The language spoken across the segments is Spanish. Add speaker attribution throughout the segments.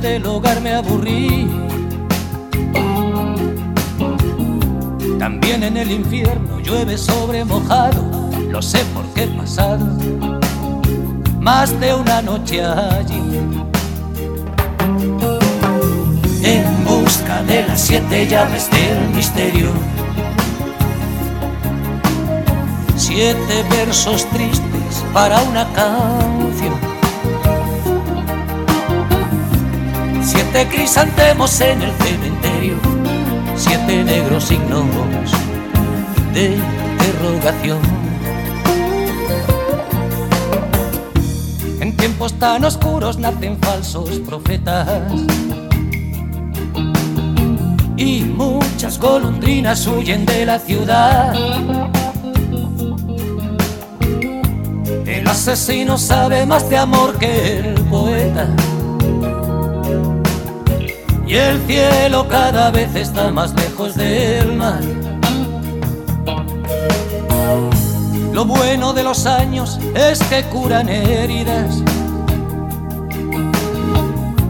Speaker 1: Del hogar me aburrí. También en el infierno llueve sobre mojado, lo sé porque he pasado más de una noche allí. En busca de las siete llaves del misterio. Siete versos tristes para una canción Siete crisantemos en el cementerio, siete negros signos de interrogación. En tiempos tan oscuros nacen falsos profetas y muchas golondrinas huyen de la ciudad. El asesino sabe más de amor que el poeta y el cielo cada vez está más lejos del mar. Lo bueno de los años es que curan heridas.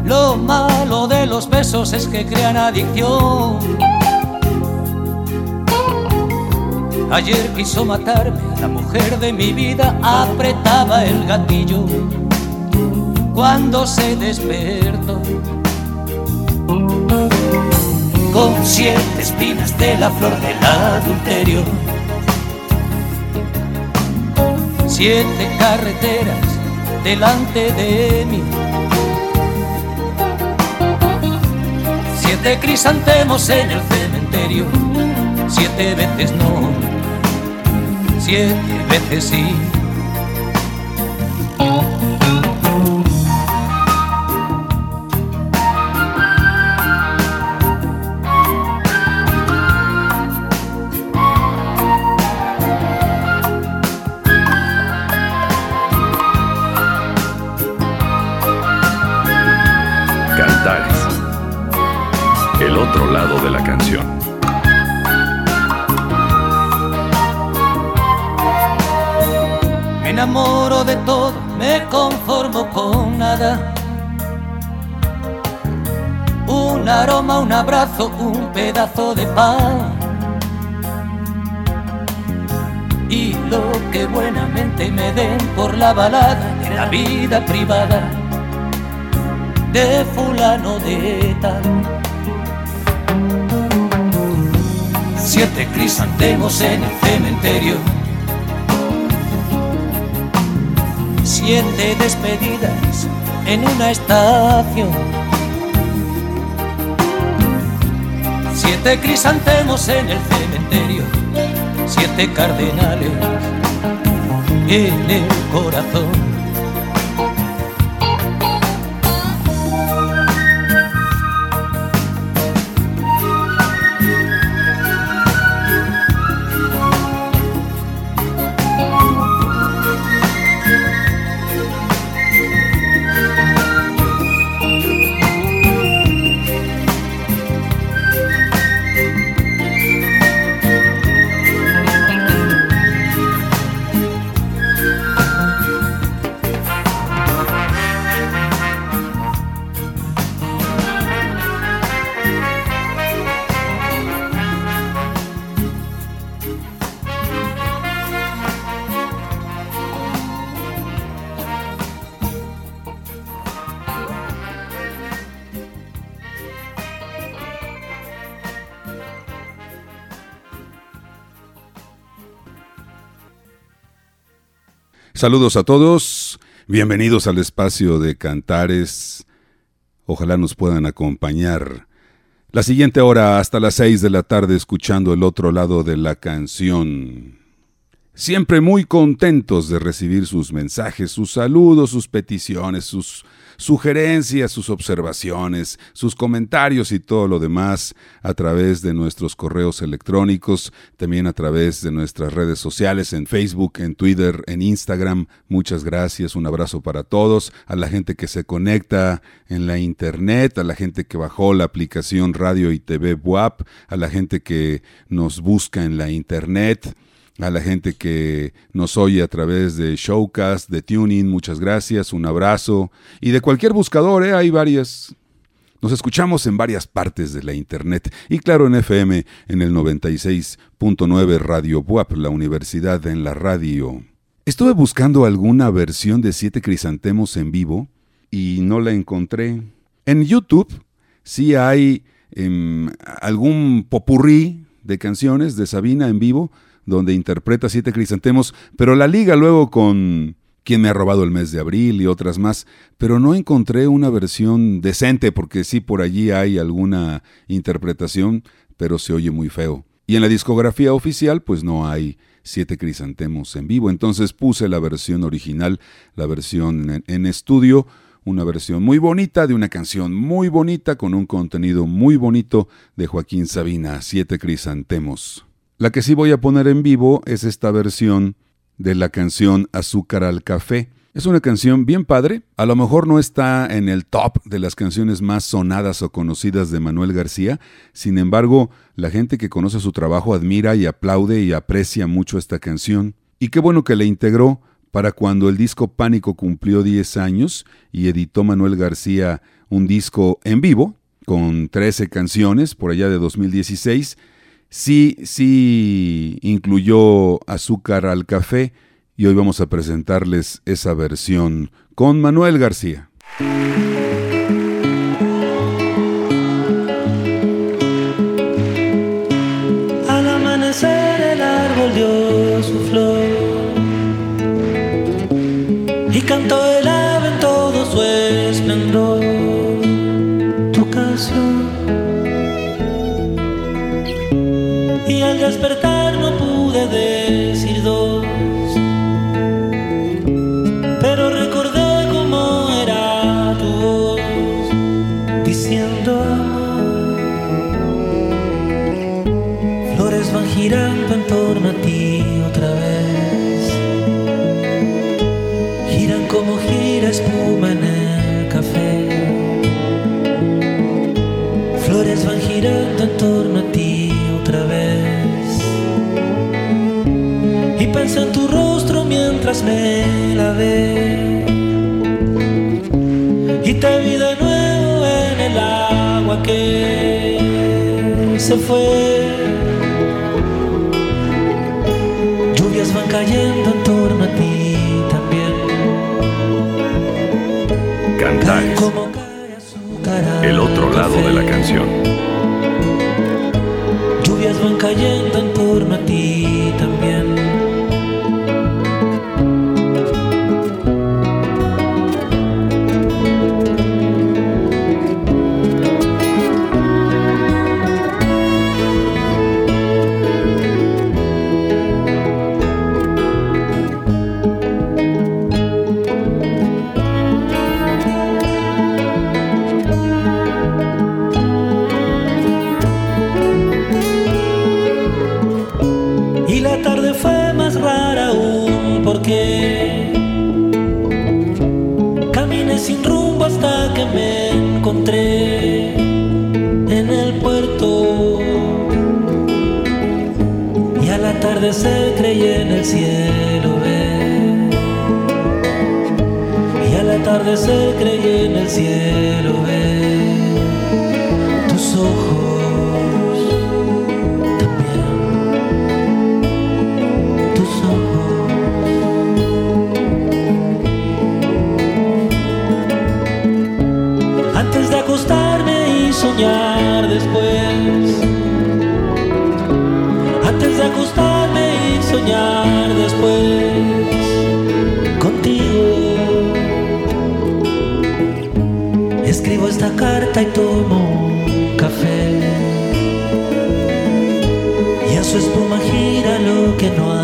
Speaker 1: Lo malo de los besos es que crean adicción. Ayer quiso matarme, la mujer de mi vida apretaba el gatillo cuando se despertó con siete espinas de la flor del adulterio. Siete carreteras delante de mí. Siete crisantemos en el cementerio. Siete veces no, siete veces sí.
Speaker 2: Canción.
Speaker 1: Me enamoro de todo, me conformo con nada. Un aroma, un abrazo, un pedazo de pan. Y lo que buenamente me den por la balada de la vida privada de fulano de tal. Siete crisantemos en el cementerio. Siete despedidas en una estación. Siete crisantemos en el cementerio. Siete cardenales en el corazón.
Speaker 3: Saludos a todos, bienvenidos al espacio de Cantares. Ojalá nos puedan acompañar la siguiente hora hasta las seis de la tarde escuchando el otro lado de la canción. Siempre muy contentos de recibir sus mensajes, sus saludos, sus peticiones, sus sugerencias, sus observaciones, sus comentarios y todo lo demás a través de nuestros correos electrónicos, también a través de nuestras redes sociales en Facebook, en Twitter, en Instagram. Muchas gracias, un abrazo para todos, a la gente que se conecta en la internet, a la gente que bajó la aplicación Radio y TV WAP, a la gente que nos busca en la internet a la gente que nos oye a través de Showcast, de Tuning, muchas gracias, un abrazo. Y de cualquier buscador, ¿eh? hay varias. Nos escuchamos en varias partes de la internet y claro en FM en el 96.9 Radio Buap, la universidad en la radio. Estuve buscando alguna versión de Siete Crisantemos en vivo y no la encontré. En YouTube sí hay em, algún popurrí de canciones de Sabina en vivo, donde interpreta Siete Crisantemos, pero la liga luego con Quién me ha robado el mes de abril y otras más, pero no encontré una versión decente porque sí por allí hay alguna interpretación, pero se oye muy feo. Y en la discografía oficial pues no hay Siete Crisantemos en vivo, entonces puse la versión original, la versión en, en estudio, una versión muy bonita de una canción muy bonita con un contenido muy bonito de Joaquín Sabina, Siete Crisantemos. La que sí voy a poner en vivo es esta versión de la canción Azúcar al Café. Es una canción bien padre, a lo mejor no está en el top de las canciones más sonadas o conocidas de Manuel García, sin embargo, la gente que conoce su trabajo admira y aplaude y aprecia mucho esta canción. Y qué bueno que la integró para cuando el disco Pánico cumplió 10 años y editó Manuel García un disco en vivo con 13 canciones por allá de 2016 sí, sí incluyó azúcar al café y hoy vamos a presentarles esa versión con Manuel García.
Speaker 4: Diciendo. Flores van girando en torno a ti otra vez. Giran como gira espuma en el café. Flores van girando en torno a ti otra vez. Y pensé en tu rostro mientras me lavé. Y te vi de nuevo en el agua que se fue. Lluvias van cayendo en torno a ti también. Al
Speaker 5: el otro lado de la canción.
Speaker 4: Lluvias van cayendo en torno a ti atardecer creí en el cielo ver. Y al atardecer creí en el cielo ver tus ojos esta carta y tomo un café. Y a su espuma gira lo que no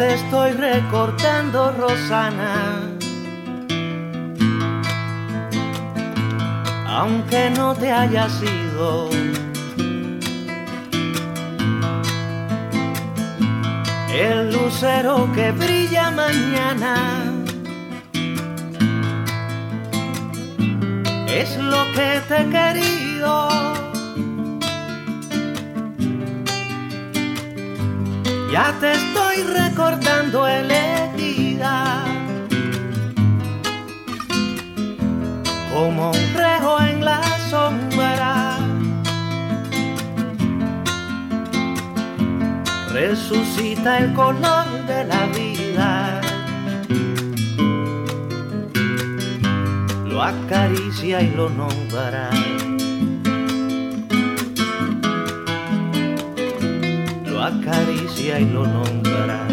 Speaker 6: te estoy recortando, Rosana. Aunque no te haya sido. El lucero que brilla mañana es lo que te he querido. Ya te estoy recordando elegida como un rejo en la sombra. Resucita el color de la vida. Lo acaricia y lo nombra. Acaricia y lo nombra.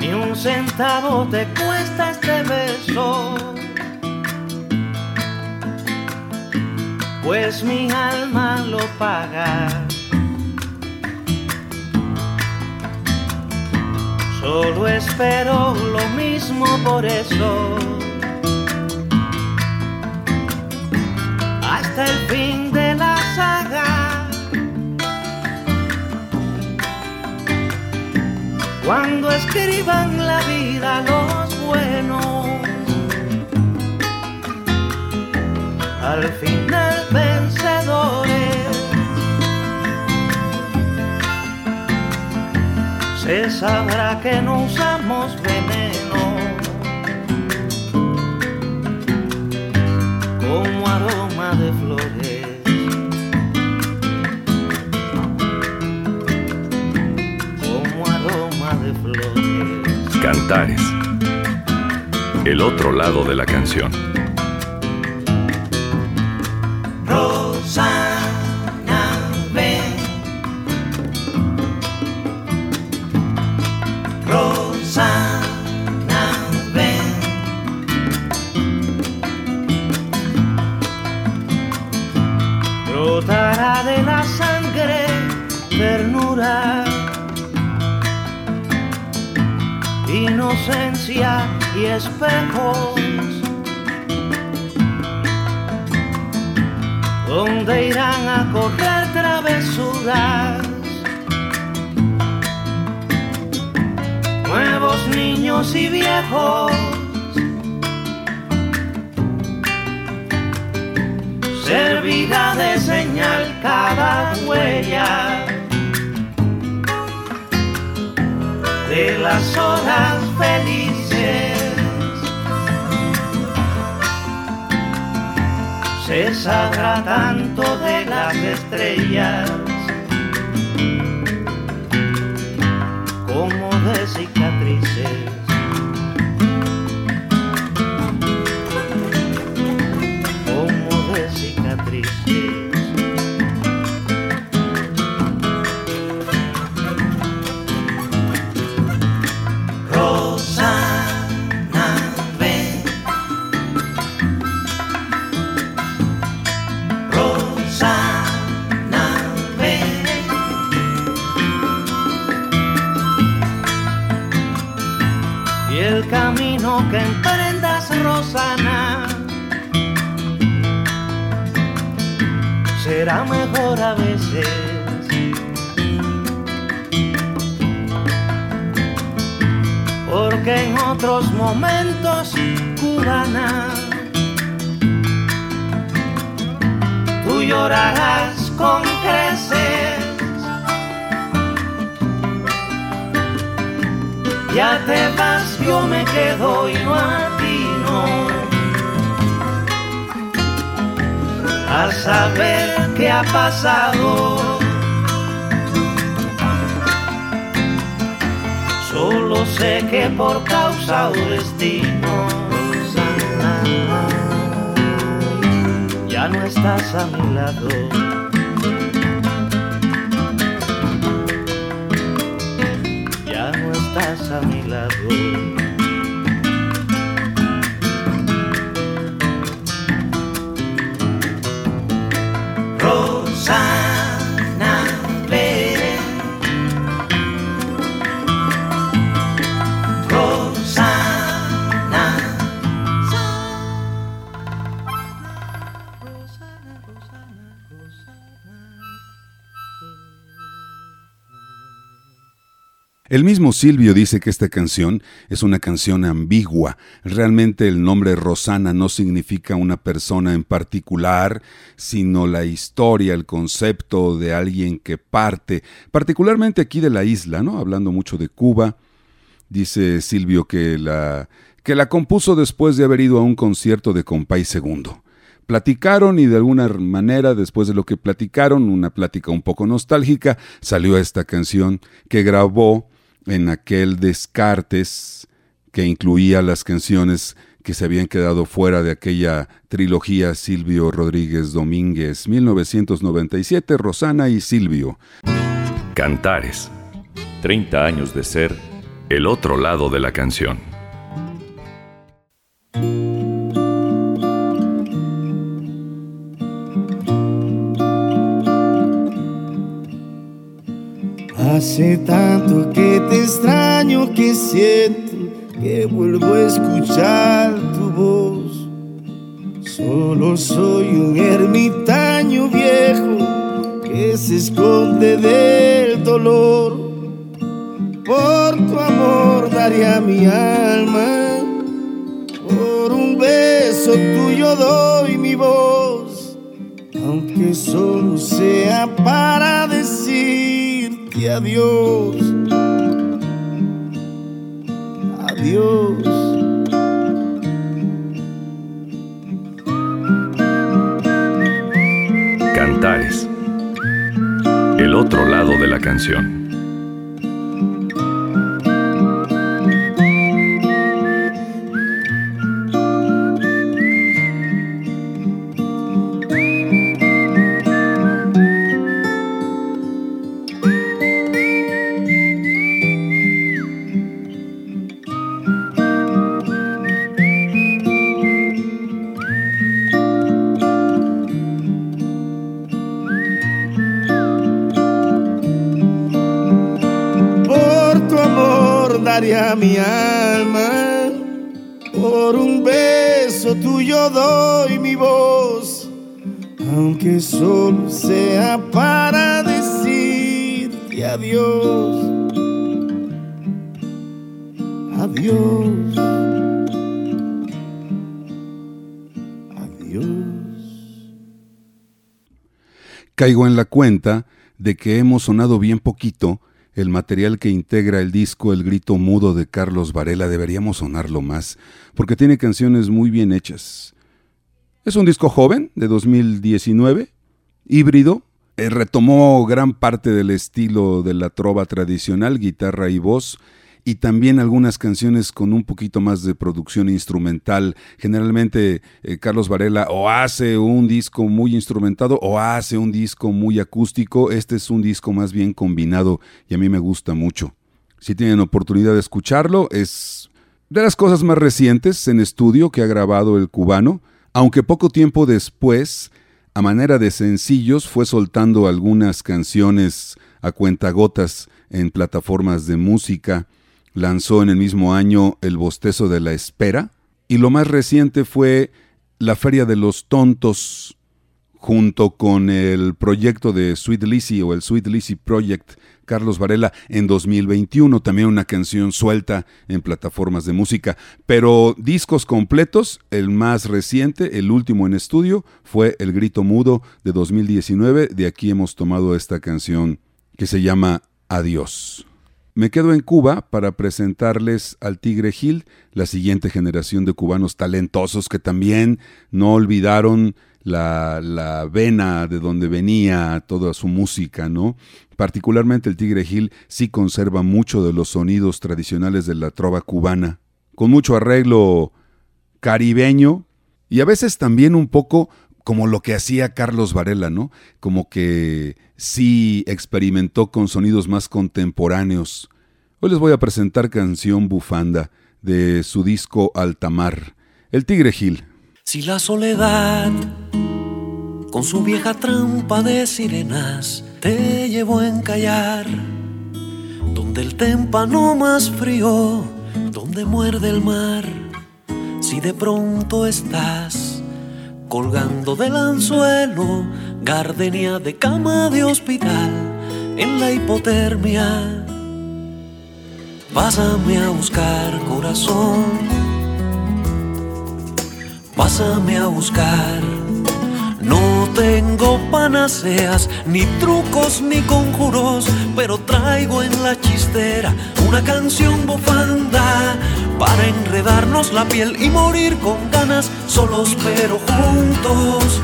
Speaker 6: Ni un centavo te cuesta este beso pues mi alma lo paga. Solo espero lo mismo por eso. Hasta el fin de la saga. Cuando escriban la vida los buenos al final Se sabrá que no usamos veneno como aroma de flores. Como aroma de flores.
Speaker 5: Cantares. El otro lado de la canción.
Speaker 6: Y espejos. donde irán a correr travesuras. Nuevos niños y viejos. Servirá de señal cada huella de las horas felices. Se sabrá tanto de las estrellas como de cicatrices. En otros momentos, cubana, tú llorarás con creces. Ya te vas, yo me quedo y no atino. Al saber qué ha pasado. Sé que por causa o destino ya no estás a mi lado. Ya no estás a mi lado.
Speaker 3: El mismo Silvio dice que esta canción es una canción ambigua. Realmente el nombre Rosana no significa una persona en particular, sino la historia, el concepto de alguien que parte, particularmente aquí de la isla, ¿no? Hablando mucho de Cuba. Dice Silvio que la, que la compuso después de haber ido a un concierto de Compay Segundo. Platicaron y de alguna manera, después de lo que platicaron, una plática un poco nostálgica, salió esta canción que grabó en aquel Descartes que incluía las canciones que se habían quedado fuera de aquella trilogía Silvio Rodríguez Domínguez, 1997, Rosana y Silvio.
Speaker 2: Cantares. 30 años de ser el otro lado de la canción.
Speaker 7: Hace tanto que te extraño que siento que vuelvo a escuchar tu voz. Solo soy un ermitaño viejo que se esconde del dolor. Por tu amor daría mi alma, por un beso tuyo doy mi voz, aunque solo sea para decirte adiós. Adiós.
Speaker 2: Cantares. El otro lado de la canción.
Speaker 7: Daría mi alma, por un beso tuyo doy mi voz,
Speaker 8: aunque solo sea para decirte adiós. Adiós. Adiós.
Speaker 3: Caigo en la cuenta de que hemos sonado bien poquito el material que integra el disco El Grito Mudo de Carlos Varela. Deberíamos sonarlo más, porque tiene canciones muy bien hechas. Es un disco joven, de 2019, híbrido. Eh, retomó gran parte del estilo de la trova tradicional, guitarra y voz, y también algunas canciones con un poquito más de producción instrumental. Generalmente eh, Carlos Varela o hace un disco muy instrumentado o hace un disco muy acústico. Este es un disco más bien combinado y a mí me gusta mucho. Si tienen oportunidad de escucharlo, es de las cosas más recientes en estudio que ha grabado el cubano, aunque poco tiempo después, a manera de sencillos, fue soltando algunas canciones a cuentagotas en plataformas de música lanzó en el mismo año El Bostezo de la Espera, y lo más reciente fue La Feria de los Tontos, junto con el proyecto de Sweet Lizzy o el Sweet Lizzy Project Carlos Varela en 2021, también una canción suelta en plataformas de música, pero discos completos, el más reciente, el último en estudio, fue El Grito Mudo de 2019, de aquí hemos tomado esta canción que se llama Adiós. Me quedo en Cuba para presentarles al Tigre Gil, la siguiente generación de cubanos talentosos que también no olvidaron la, la, vena de donde venía toda su música, ¿no? Particularmente el Tigre Gil sí conserva mucho de los sonidos tradicionales de la trova cubana, con mucho arreglo caribeño y a veces también un poco como lo que hacía Carlos Varela, ¿no? Como que sí experimentó con sonidos más contemporáneos. Hoy les voy a presentar canción bufanda de su disco Altamar, El Tigre Gil.
Speaker 9: Si la soledad con su vieja trampa de sirenas te llevó a encallar, donde el témpano más frío, donde muerde el mar, si de pronto estás colgando del anzuelo, gardenia de cama de hospital, en la hipotermia. Pásame a buscar corazón, pásame a buscar. No tengo panaceas, ni trucos, ni conjuros, pero traigo en la chistera una canción bufanda para enredarnos la piel y morir con ganas, solos pero juntos.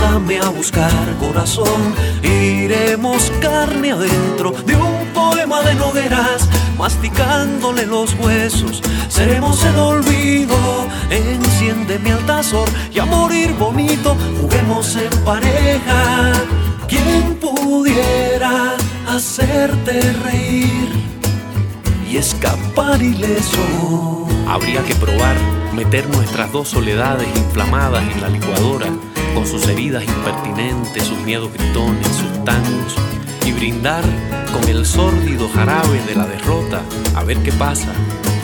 Speaker 9: Pásame a buscar corazón, iremos carne adentro de un poema de nogueras, masticándole los huesos, seremos el olvido, enciende mi altazor y a morir bonito, juguemos en pareja. ¿Quién pudiera hacerte reír y escapar ileso?
Speaker 10: Habría que probar meter nuestras dos soledades inflamadas en la licuadora, con sus heridas impertinentes, sus miedos gritones, sus tangos, y brindar con el sórdido jarabe de la derrota, a ver qué pasa.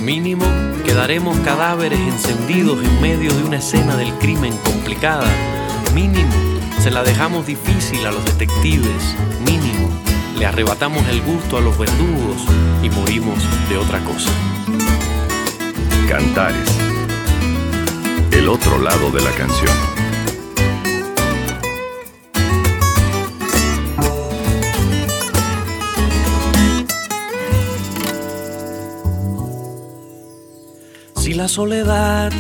Speaker 10: Mínimo, quedaremos cadáveres encendidos en medio de una escena del crimen complicada. Mínimo, se la dejamos difícil a los detectives. Mínimo, le arrebatamos el gusto a los verdugos y morimos de otra cosa.
Speaker 5: Cantares. El otro lado de la canción.
Speaker 9: La soledad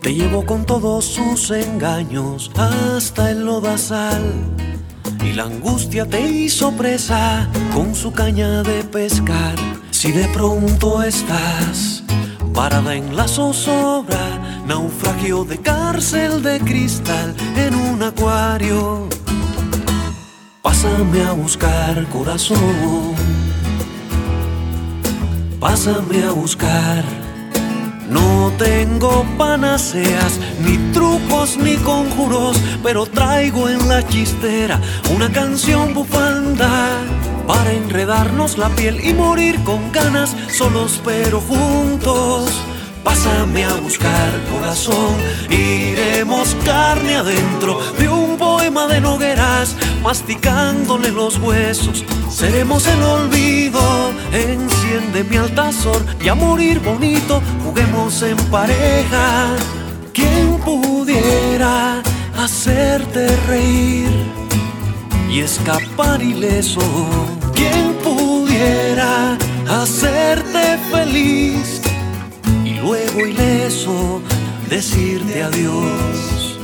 Speaker 9: te llevó con todos sus engaños hasta el lodazal y la angustia te hizo presa con su caña de pescar. Si de pronto estás parada en la zozobra, naufragio de cárcel de cristal en un acuario, pásame a buscar corazón, pásame a buscar. No tengo panaceas, ni trucos, ni conjuros, pero traigo en la chistera una canción bufanda para enredarnos la piel y morir con ganas, solos pero juntos. Pásame a buscar corazón, iremos carne adentro de un poema de nogueras, masticándole los huesos. Seremos el olvido, enciende mi altazor y a morir bonito, juguemos en pareja. ¿Quién pudiera hacerte reír y escapar ileso? ¿Quién pudiera hacerte feliz? Luego ileso decirte adiós.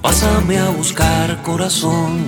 Speaker 9: Pásame a buscar corazón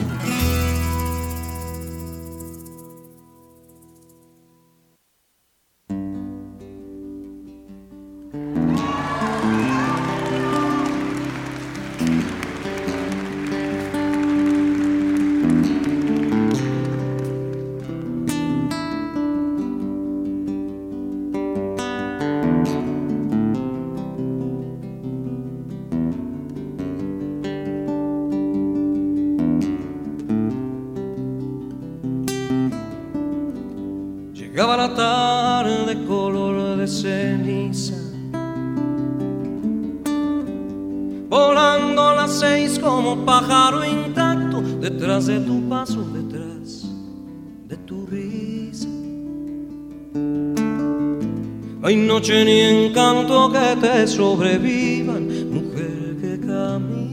Speaker 11: noche ni encanto que te sobrevivan, mujer que camina.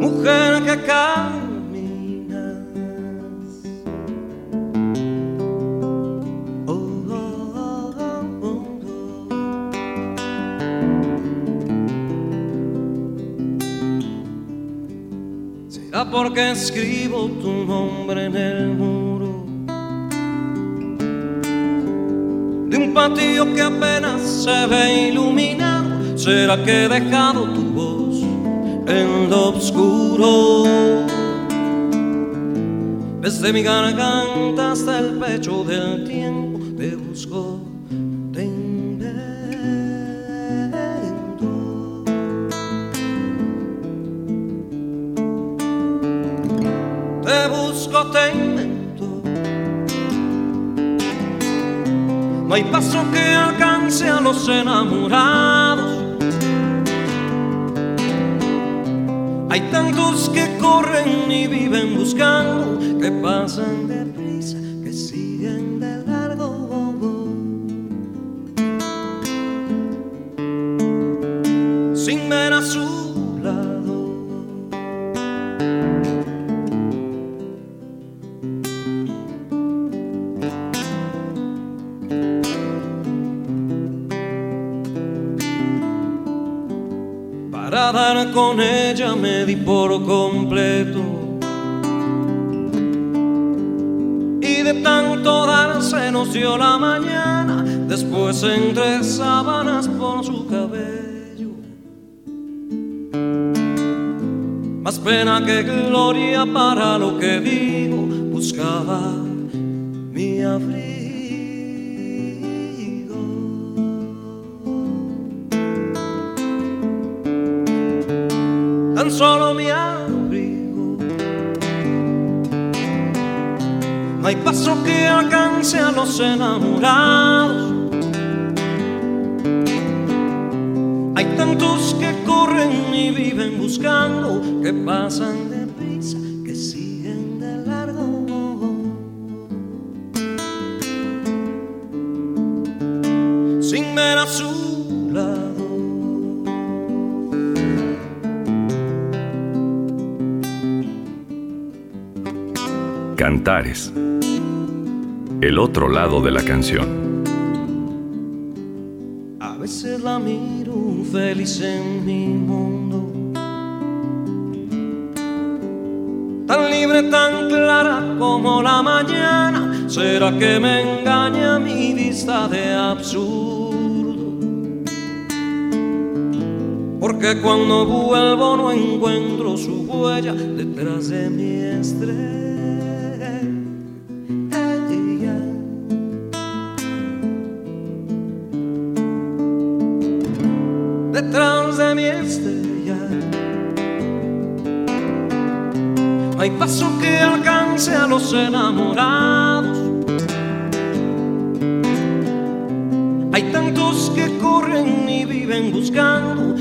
Speaker 11: Mujer que caminas. Porque escribo tu nombre en el muro de un patio que apenas se ve iluminado. ¿Será que he dejado tu voz en lo oscuro? Desde mi garganta hasta el pecho del No hay paso que alcance a los enamorados. Hay tantos que corren y viven buscando, que pasan de después entre sábanas por su cabello. Más pena que gloria para lo que digo, buscaba mi abrigo. solo mi abrigo. No hay paso que alcance a los enamorados. Hay tantos que corren y viven buscando, que pasan de prisa, que siguen de largo. Sin ver a su lado.
Speaker 5: Cantares. El otro lado de la canción.
Speaker 11: A veces la miro feliz en mi mundo. Tan libre, tan clara como la mañana. ¿Será que me engaña mi vista de absurdo? Porque cuando vuelvo no encuentro su huella detrás de mi estrella. Hay paso que alcance a los enamorados. Hay tantos que corren y viven buscando,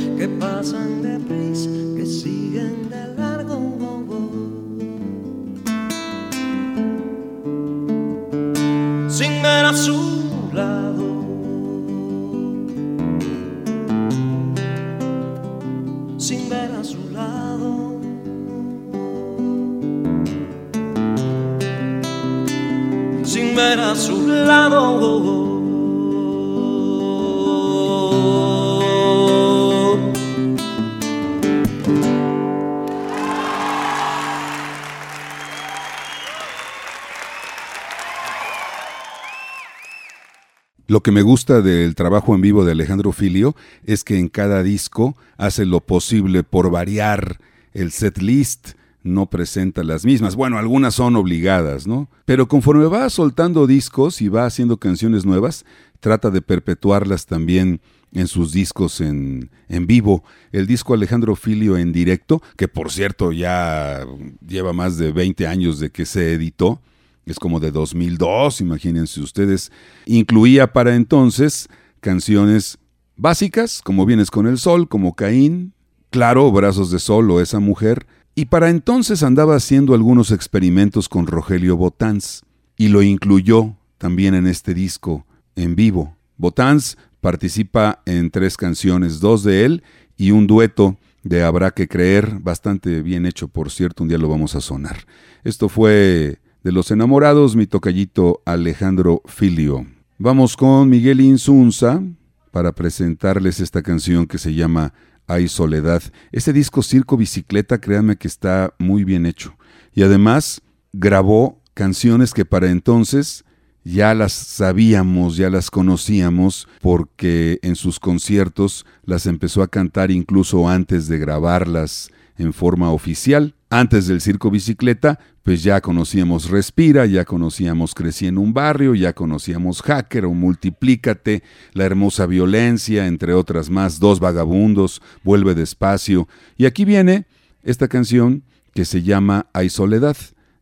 Speaker 3: Lo que me gusta del trabajo en vivo de Alejandro Filio es que en cada disco hace lo posible por variar el set list, no presenta las mismas. Bueno, algunas son obligadas, ¿no? Pero conforme va soltando discos y va haciendo canciones nuevas, trata de perpetuarlas también en sus discos en, en, vivo. El disco Alejandro Filio en directo, que por cierto ya lleva más de 20 años de que se editó, es como de 2002, imagínense ustedes, incluía para entonces canciones básicas, como Vienes con el Sol, como Caín, claro, Brazos de Sol o Esa Mujer, y para entonces andaba haciendo algunos experimentos con Rogelio Botanz, y lo incluyó también en este disco en vivo. Botanz participa en tres canciones, dos de él y un dueto de Habrá que creer, bastante bien hecho, por cierto, un día lo vamos a sonar. Esto fue de los enamorados, mi tocallito Alejandro Filio. Vamos con Miguel Insunza para presentarles esta canción que se llama Hay Soledad. Este disco Circo Bicicleta, créanme que está muy bien hecho. Y además grabó canciones que para entonces ya las sabíamos, ya las conocíamos, porque en sus conciertos las empezó a cantar incluso antes de grabarlas en forma oficial. Antes del circo bicicleta, pues ya conocíamos Respira, ya conocíamos Crecí en un barrio, ya conocíamos Hacker o Multiplícate, La hermosa violencia, entre otras más, Dos vagabundos, Vuelve despacio. Y aquí viene esta canción que se llama Hay soledad,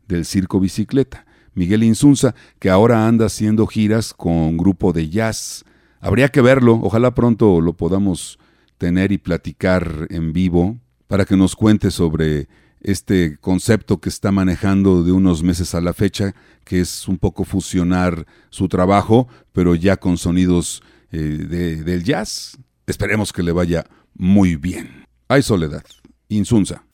Speaker 3: del circo bicicleta. Miguel Insunza, que ahora anda haciendo giras con grupo de jazz. Habría que verlo, ojalá pronto lo podamos tener y platicar en vivo para que nos cuente sobre este concepto que está manejando de unos meses a la fecha, que es un poco fusionar su trabajo, pero ya con sonidos eh, de, del jazz. Esperemos que le vaya muy bien. Hay soledad. Insunza.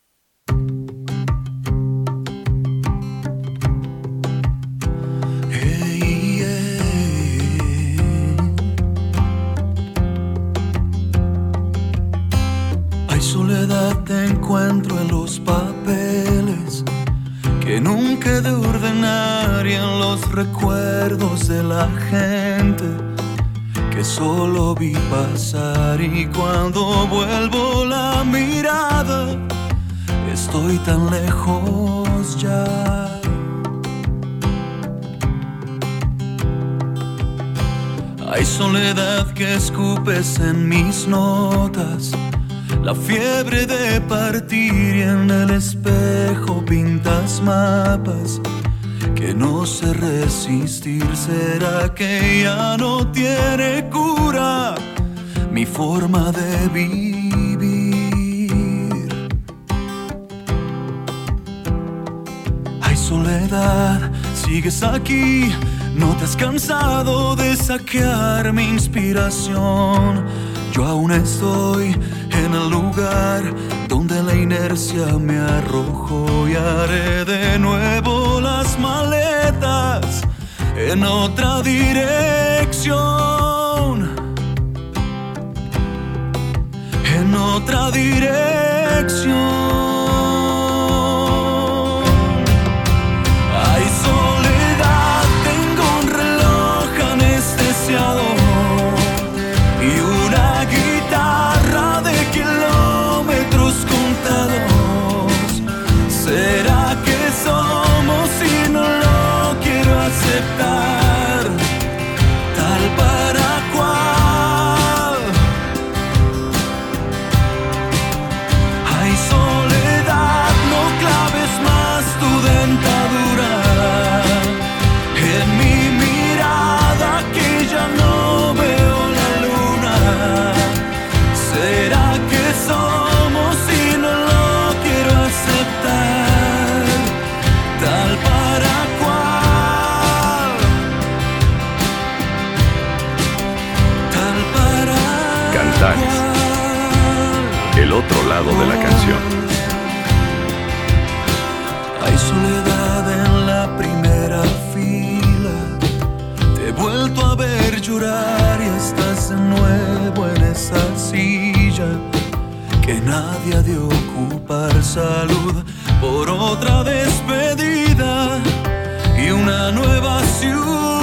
Speaker 8: Te encuentro en los papeles que nunca he de ordenar y en los recuerdos de la gente que solo vi pasar y cuando vuelvo la mirada estoy tan lejos ya. Hay soledad que escupes en mis notas la fiebre de partir y en el espejo pintas mapas que no sé resistir. ¿Será que ya no tiene cura mi forma de vivir? Hay soledad, sigues aquí. No te has cansado de saquear mi inspiración. Yo aún estoy en el lugar donde la inercia me arrojó y haré de nuevo las maletas en otra dirección. En otra dirección.
Speaker 5: De la canción.
Speaker 8: Hay soledad en la primera fila. Te he vuelto a ver llorar y estás de nuevo en esa silla. Que nadie ha de ocupar salud por otra despedida y una nueva ciudad.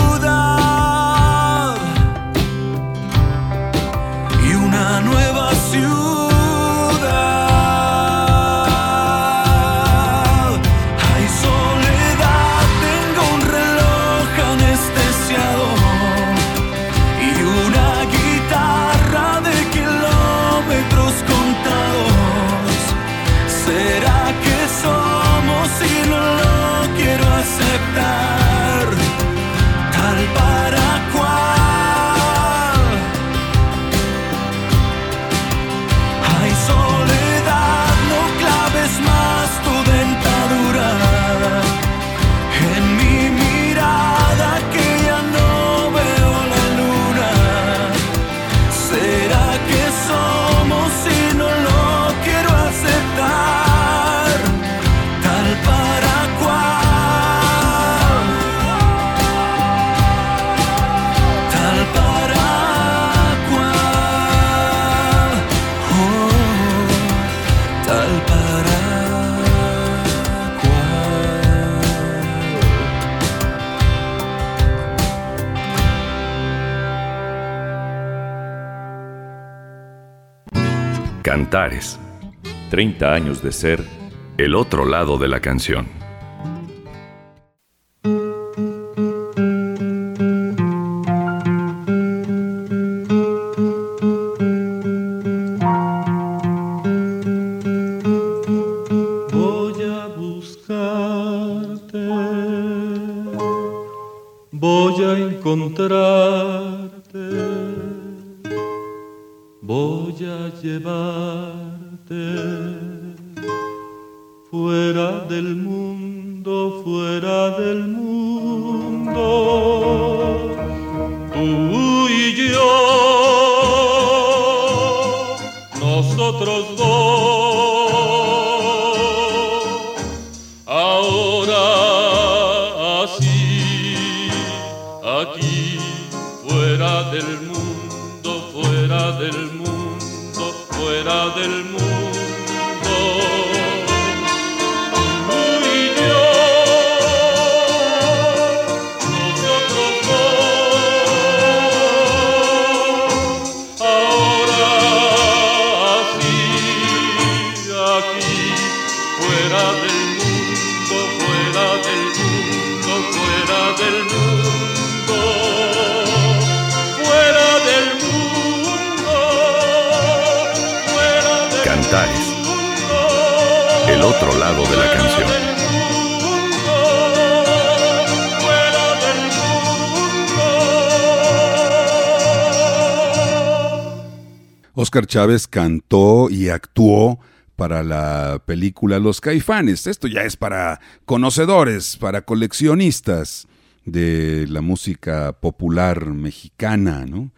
Speaker 5: Cantares. 30 años de ser el otro lado de la canción. Otro lado de la canción.
Speaker 3: Oscar Chávez cantó y actuó para la película Los Caifanes. Esto ya es para conocedores, para coleccionistas de la música popular mexicana, ¿no?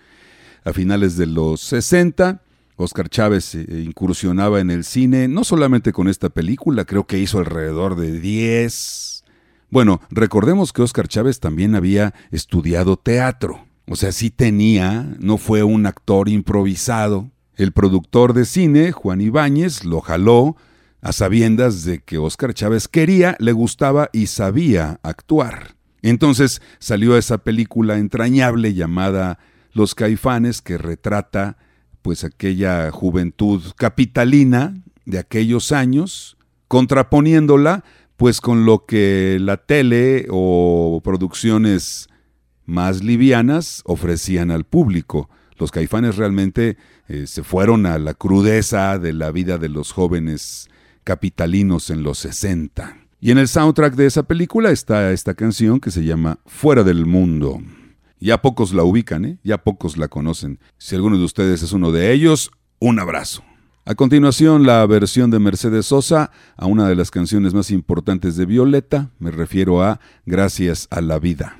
Speaker 3: A finales de los 60, Oscar Chávez eh, incursionaba en el cine, no solamente con esta película, creo que hizo alrededor de 10. Bueno, recordemos que Oscar Chávez también había estudiado teatro. O sea, sí tenía, no fue un actor improvisado. El productor de cine, Juan Ibáñez, lo jaló a sabiendas de que Oscar Chávez quería, le gustaba y sabía actuar. Entonces salió esa película entrañable llamada Los Caifanes que retrata pues aquella juventud capitalina de aquellos años, contraponiéndola pues con lo que la tele o producciones más livianas ofrecían al público. Los caifanes realmente eh, se fueron a la crudeza de la vida de los jóvenes capitalinos en los 60. Y en el soundtrack de esa película está esta canción que se llama Fuera del Mundo. Ya pocos la ubican, ¿eh? ya pocos la conocen. Si alguno de ustedes es uno de ellos, un abrazo. A continuación, la versión de Mercedes Sosa a una de las canciones más importantes de Violeta, me refiero a Gracias a la vida.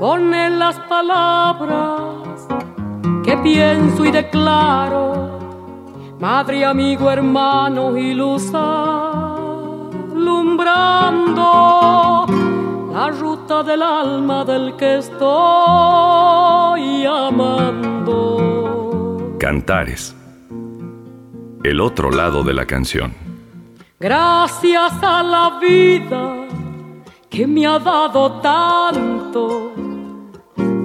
Speaker 12: con él las palabras que pienso y declaro, madre, amigo, hermano y luz alumbrando la ruta del alma del que estoy amando.
Speaker 5: Cantares. El otro lado de la canción.
Speaker 12: Gracias a la vida que me ha dado tanto,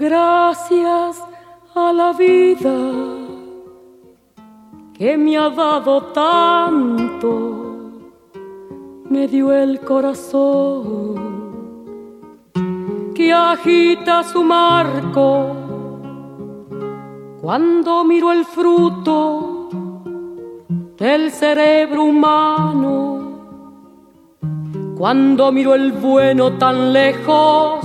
Speaker 12: Gracias a la vida que me ha dado tanto, me dio el corazón que agita su marco. Cuando miro el fruto del cerebro humano, cuando miro el bueno tan lejos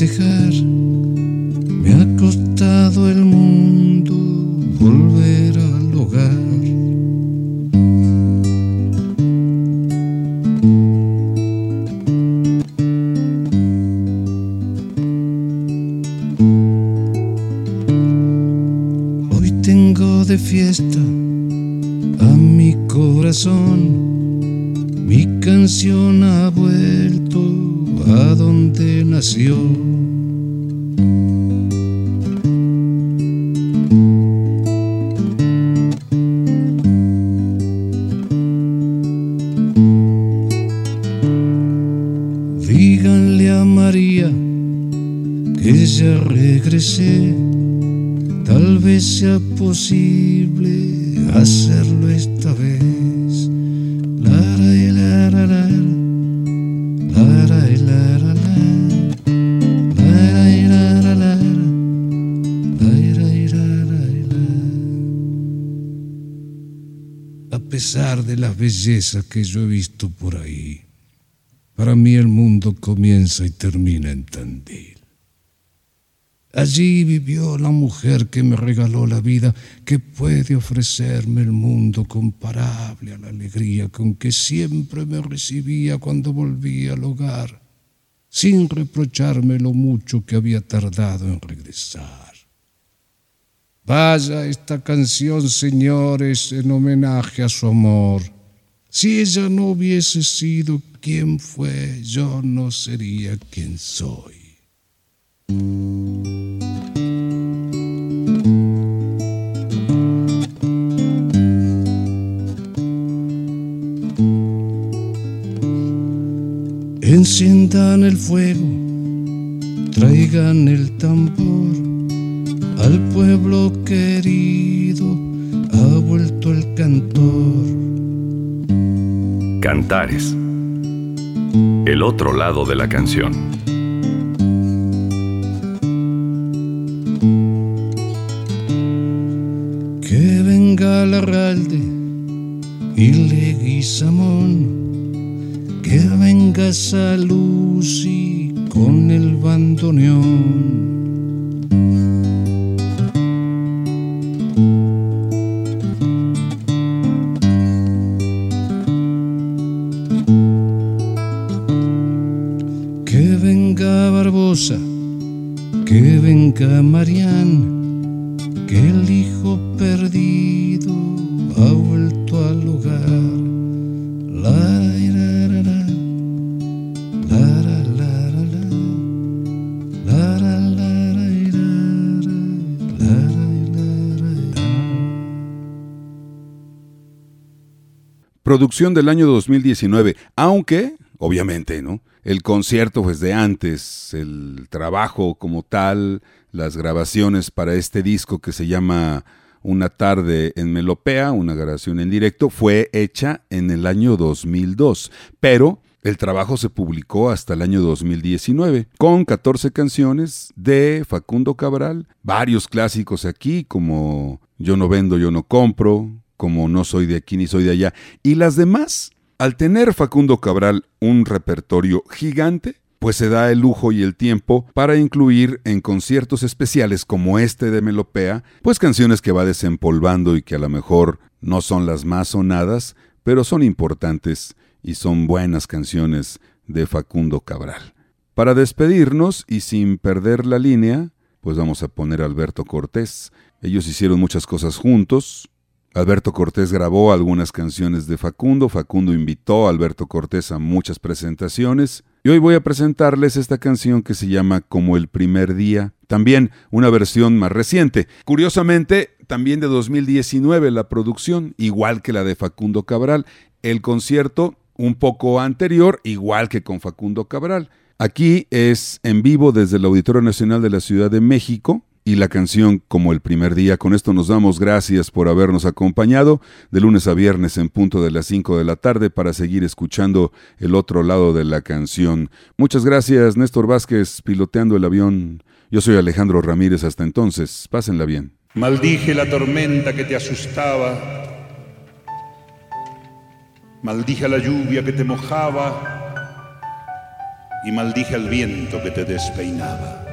Speaker 13: Me bellezas que yo he visto por ahí, para mí el mundo comienza y termina en Tandil. Allí vivió la mujer que me regaló la vida, que puede ofrecerme el mundo comparable a la alegría con que siempre me recibía cuando volvía al hogar, sin reprocharme lo mucho que había tardado en regresar. Vaya esta canción, señores, en homenaje a su amor. Si ella no hubiese sido quien fue, yo no sería quien soy. Enciendan el fuego, traigan el tambor al pueblo querido ha vuelto el cantor.
Speaker 5: Cantares. El otro lado de la canción.
Speaker 13: Que venga la ralde y Leguizamón, que venga Salusi con el bandoneón
Speaker 3: Producción del año 2019, aunque, obviamente, ¿no? el concierto pues de antes, el trabajo como tal, las grabaciones para este disco que se llama Una tarde en Melopea, una grabación en directo, fue hecha en el año 2002, pero el trabajo se publicó hasta el año 2019, con 14 canciones de Facundo Cabral, varios clásicos aquí como Yo no vendo, yo no compro, como No soy de aquí ni soy de allá, y las demás al tener Facundo Cabral un repertorio gigante, pues se da el lujo y el tiempo para incluir en conciertos especiales como este de Melopea, pues canciones que va desempolvando y que a lo mejor no son las más sonadas, pero son importantes y son buenas canciones de Facundo Cabral. Para despedirnos y sin perder la línea, pues vamos a poner a Alberto Cortés. Ellos hicieron muchas cosas juntos, Alberto Cortés grabó algunas canciones de Facundo, Facundo invitó a Alberto Cortés a muchas presentaciones y hoy voy a presentarles esta canción que se llama Como el primer día, también una versión más reciente. Curiosamente, también de 2019 la producción, igual que la de Facundo Cabral, el concierto un poco anterior, igual que con Facundo Cabral. Aquí es en vivo desde el Auditorio Nacional de la Ciudad de México, y la canción como el primer día. Con esto nos damos gracias por habernos acompañado de lunes a viernes en punto de las 5 de la tarde para seguir escuchando el otro lado de la canción. Muchas gracias Néstor Vázquez piloteando el avión. Yo soy Alejandro Ramírez, hasta entonces, pásenla bien.
Speaker 14: Maldije la tormenta que te asustaba, maldije la lluvia que te mojaba y maldije al viento que te despeinaba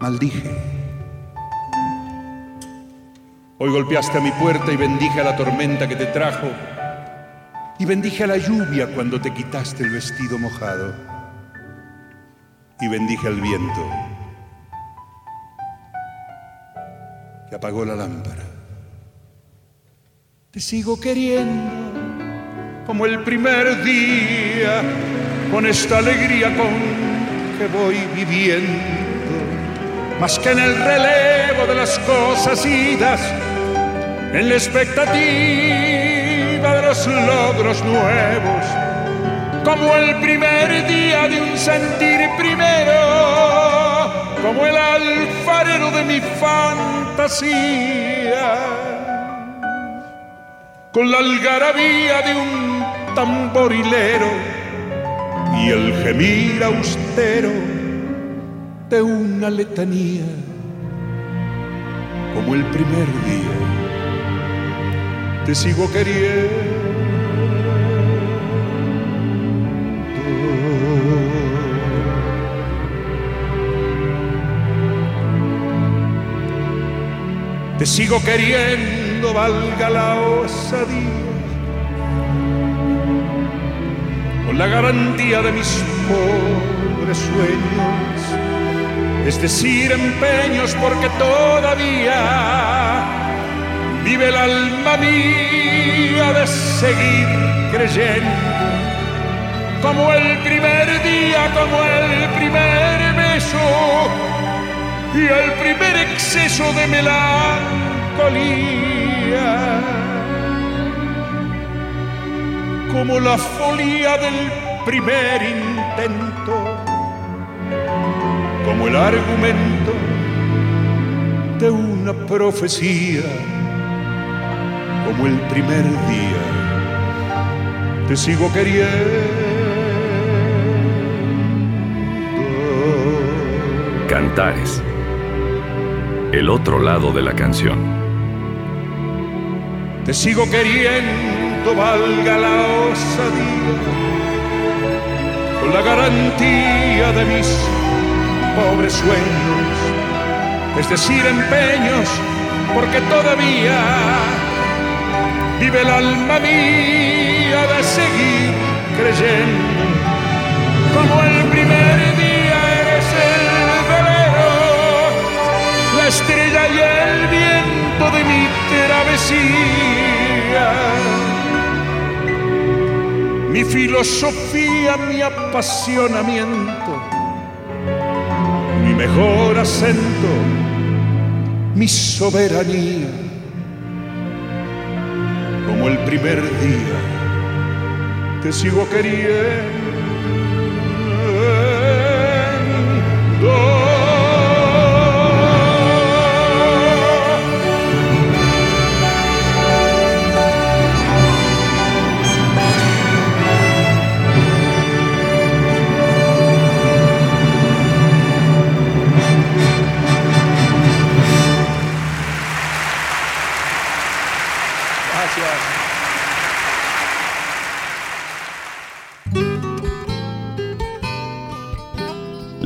Speaker 14: maldije. Hoy golpeaste a mi puerta y bendije a la tormenta que te trajo y bendije a la lluvia cuando te quitaste el vestido mojado y bendije al viento que apagó la lámpara. Te sigo queriendo como el primer día, con esta alegría con que voy viviendo más que en el relevo de las cosas idas, en la expectativa de los logros nuevos, como el primer día de un sentir primero, como el alfarero de mi fantasía, con la algarabía de un tamborilero y el gemir austero de una letanía, como el primer día, te sigo queriendo. Te sigo queriendo, valga la osadía, con la garantía de mis pobres sueños, es decir, empeños, porque todavía vive el alma mía de seguir creyendo, como el primer día, como el primer beso y el primer exceso de melancolía, como la folía del primer intento, como el argumento de una profecía, como el primer día, te sigo queriendo.
Speaker 5: Cantares el otro lado de la canción.
Speaker 14: Te sigo queriendo, valga la osadía, con la garantía de mis pobres sueños, es decir, empeños, porque todavía vive el alma mía de seguir creyendo, como el primer día estrella y el viento de mi travesía. Mi filosofía, mi apasionamiento, mi mejor acento, mi soberanía, como el primer día, te sigo queriendo